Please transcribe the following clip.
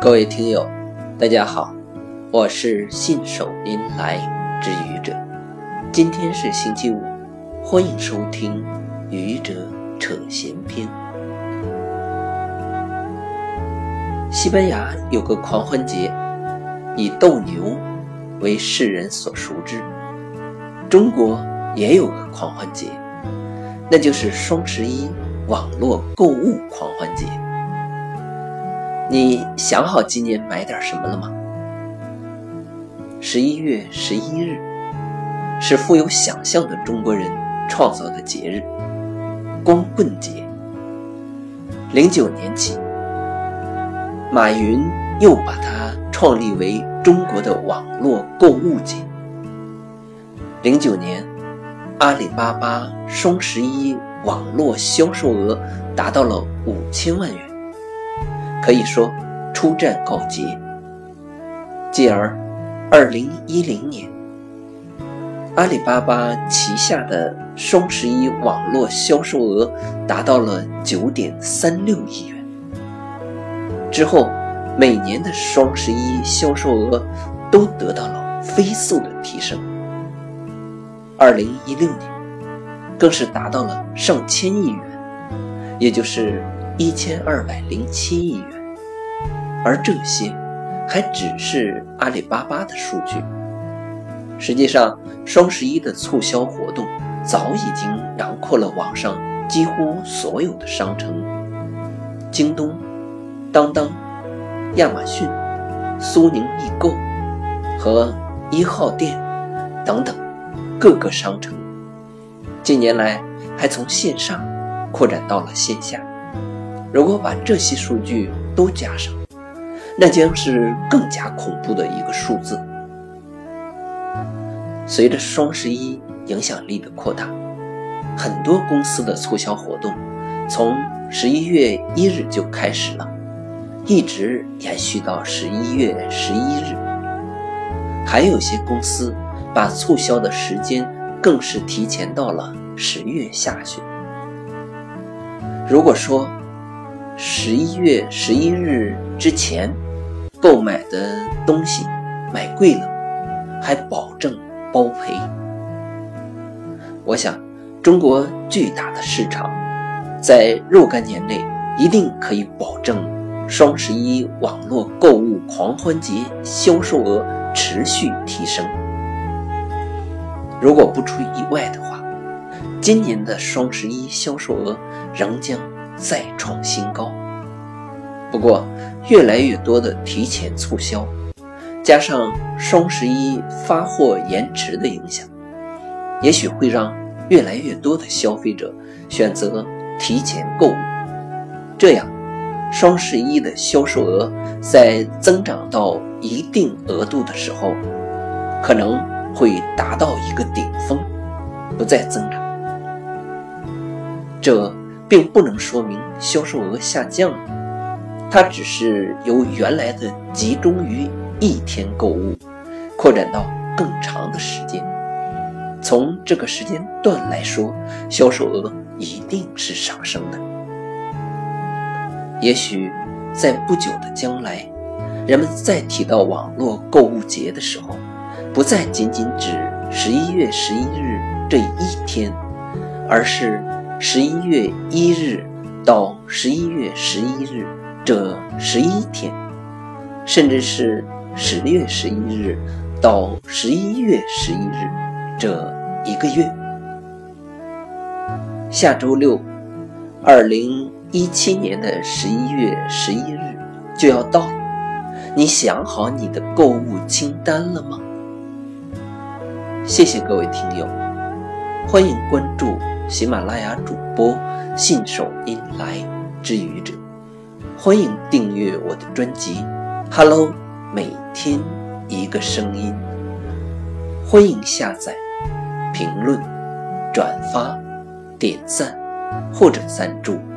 各位听友，大家好，我是信手拈来之愚者。今天是星期五，欢迎收听《愚者扯闲篇》。西班牙有个狂欢节，以斗牛为世人所熟知。中国也有个狂欢节，那就是双十一网络购物狂欢节。你想好今年买点什么了吗？十一月十一日是富有想象的中国人创造的节日——光棍节。零九年起，马云又把它创立为中国的网络购物节。零九年，阿里巴巴双十一网络销售额达到了五千万元。可以说，初战告捷。继而，二零一零年，阿里巴巴旗下的双十一网络销售额达到了九点三六亿元。之后，每年的双十一销售额都得到了飞速的提升。二零一六年，更是达到了上千亿元，也就是一千二百零七亿元。而这些还只是阿里巴巴的数据。实际上，双十一的促销活动早已经囊括了网上几乎所有的商城：京东、当当、亚马逊、苏宁易购和一号店等等各个商城。近年来，还从线上扩展到了线下。如果把这些数据都加上，那将是更加恐怖的一个数字。随着双十一影响力的扩大，很多公司的促销活动从十一月一日就开始了，一直延续到十一月十一日。还有些公司把促销的时间更是提前到了十月下旬。如果说十一月十一日之前，购买的东西买贵了，还保证包赔。我想，中国巨大的市场，在若干年内一定可以保证双十一网络购物狂欢节销售额持续提升。如果不出意外的话，今年的双十一销售额仍将再创新高。不过，越来越多的提前促销，加上双十一发货延迟的影响，也许会让越来越多的消费者选择提前购物。这样，双十一的销售额在增长到一定额度的时候，可能会达到一个顶峰，不再增长。这并不能说明销售额下降了。它只是由原来的集中于一天购物，扩展到更长的时间。从这个时间段来说，销售额一定是上升的。也许在不久的将来，人们再提到网络购物节的时候，不再仅仅指十一月十一日这一天，而是十一月一日到十一月十一日。这十一天，甚至是十月十一日到十一月十一日这一个月，下周六，二零一七年的十一月十一日就要到，你想好你的购物清单了吗？谢谢各位听友，欢迎关注喜马拉雅主播信手拈来之语者。欢迎订阅我的专辑《Hello》，每天一个声音。欢迎下载、评论、转发、点赞或者赞助。